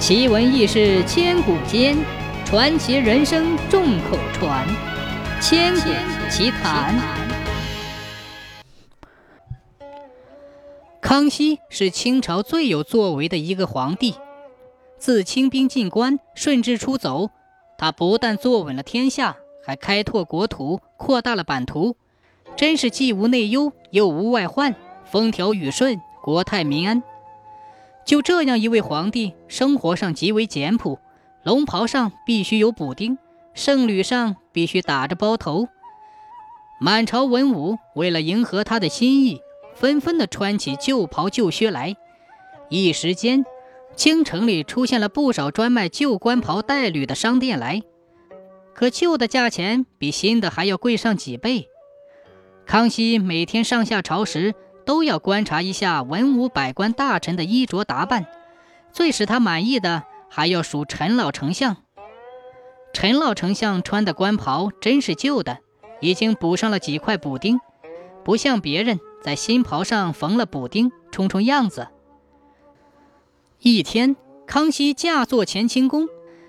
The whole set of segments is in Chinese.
奇闻异事千古间，传奇人生众口传。千古奇谈。康熙是清朝最有作为的一个皇帝。自清兵进关，顺治出走，他不但坐稳了天下，还开拓国土，扩大了版图，真是既无内忧，又无外患，风调雨顺，国泰民安。就这样一位皇帝，生活上极为简朴，龙袍上必须有补丁，圣履上必须打着包头。满朝文武为了迎合他的心意，纷纷的穿起旧袍旧靴来。一时间，京城里出现了不少专卖旧官袍带履的商店来。可旧的价钱比新的还要贵上几倍。康熙每天上下朝时，都要观察一下文武百官大臣的衣着打扮，最使他满意的还要数陈老丞相。陈老丞相穿的官袍真是旧的，已经补上了几块补丁，不像别人在新袍上缝了补丁，充充样子。一天，康熙驾坐乾清宫，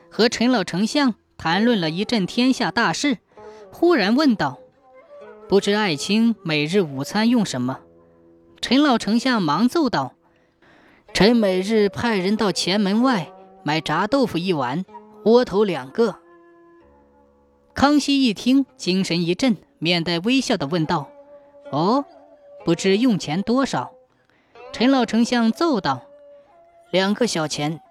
和陈老丞相谈论了一阵天下大事，忽然问道：“不知爱卿每日午餐用什么？”陈老丞相忙奏道：“臣每日派人到前门外买炸豆腐一碗，窝头两个。”康熙一听，精神一振，面带微笑地问道：“哦，不知用钱多少？”陈老丞相奏道：“两个小钱。”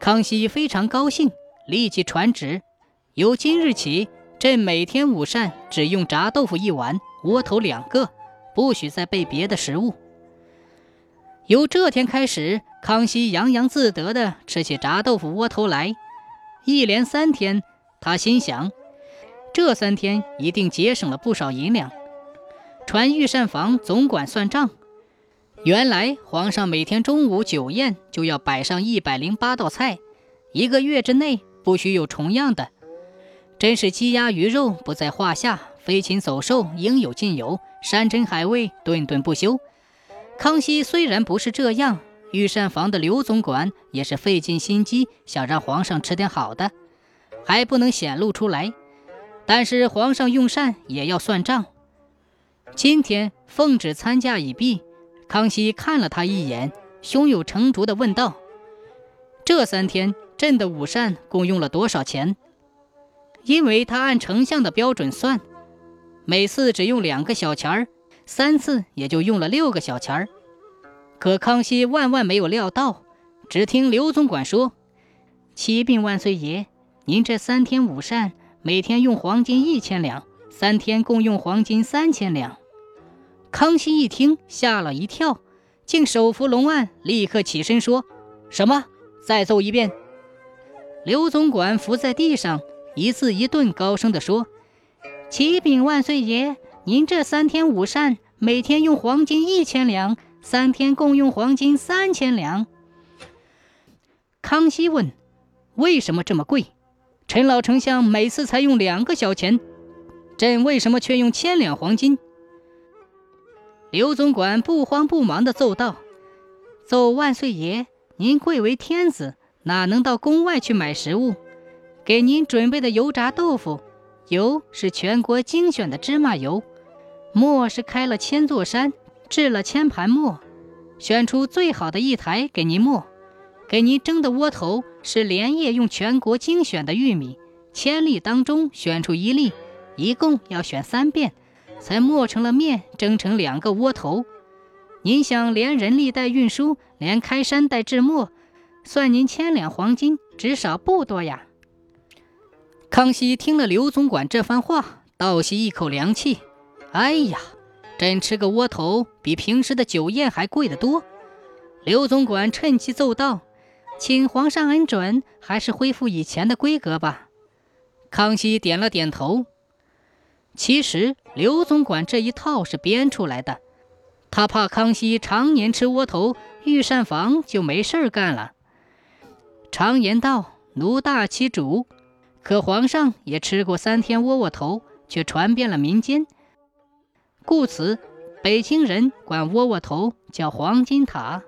康熙非常高兴，立即传旨：“由今日起，朕每天午膳只用炸豆腐一碗，窝头两个。”不许再备别的食物。由这天开始，康熙洋洋自得地吃起炸豆腐窝头来。一连三天，他心想，这三天一定节省了不少银两。传御膳房总管算账，原来皇上每天中午酒宴就要摆上一百零八道菜，一个月之内不许有重样的。真是鸡鸭鱼肉不在话下，飞禽走兽应有尽有。山珍海味，顿顿不休。康熙虽然不是这样，御膳房的刘总管也是费尽心机，想让皇上吃点好的，还不能显露出来。但是皇上用膳也要算账。今天奉旨参加已毕，康熙看了他一眼，胸有成竹地问道：“这三天朕的午膳共用了多少钱？”因为他按丞相的标准算。每次只用两个小钱儿，三次也就用了六个小钱儿。可康熙万万没有料到，只听刘总管说：“启禀万岁爷，您这三天午膳每天用黄金一千两，三天共用黄金三千两。”康熙一听吓了一跳，竟手扶龙案，立刻起身说：“什么？再奏一遍。”刘总管伏在地上，一字一顿高声地说。启禀万岁爷，您这三天午膳每天用黄金一千两，三天共用黄金三千两。康熙问：“为什么这么贵？”陈老丞相每次才用两个小钱，朕为什么却用千两黄金？刘总管不慌不忙地奏道：“奏万岁爷，您贵为天子，哪能到宫外去买食物？给您准备的油炸豆腐。”油是全国精选的芝麻油，磨是开了千座山，制了千盘磨，选出最好的一台给您磨。给您蒸的窝头是连夜用全国精选的玉米，千粒当中选出一粒，一共要选三遍，才磨成了面，蒸成两个窝头。您想连人力带运输，连开山带制磨，算您千两黄金，至少不多呀。康熙听了刘总管这番话，倒吸一口凉气。哎呀，朕吃个窝头比平时的酒宴还贵得多。刘总管趁机奏道：“请皇上恩准，还是恢复以前的规格吧。”康熙点了点头。其实刘总管这一套是编出来的，他怕康熙常年吃窝头，御膳房就没事儿干了。常言道：“奴大其主。”可皇上也吃过三天窝窝头，却传遍了民间，故此北京人管窝窝头叫黄金塔。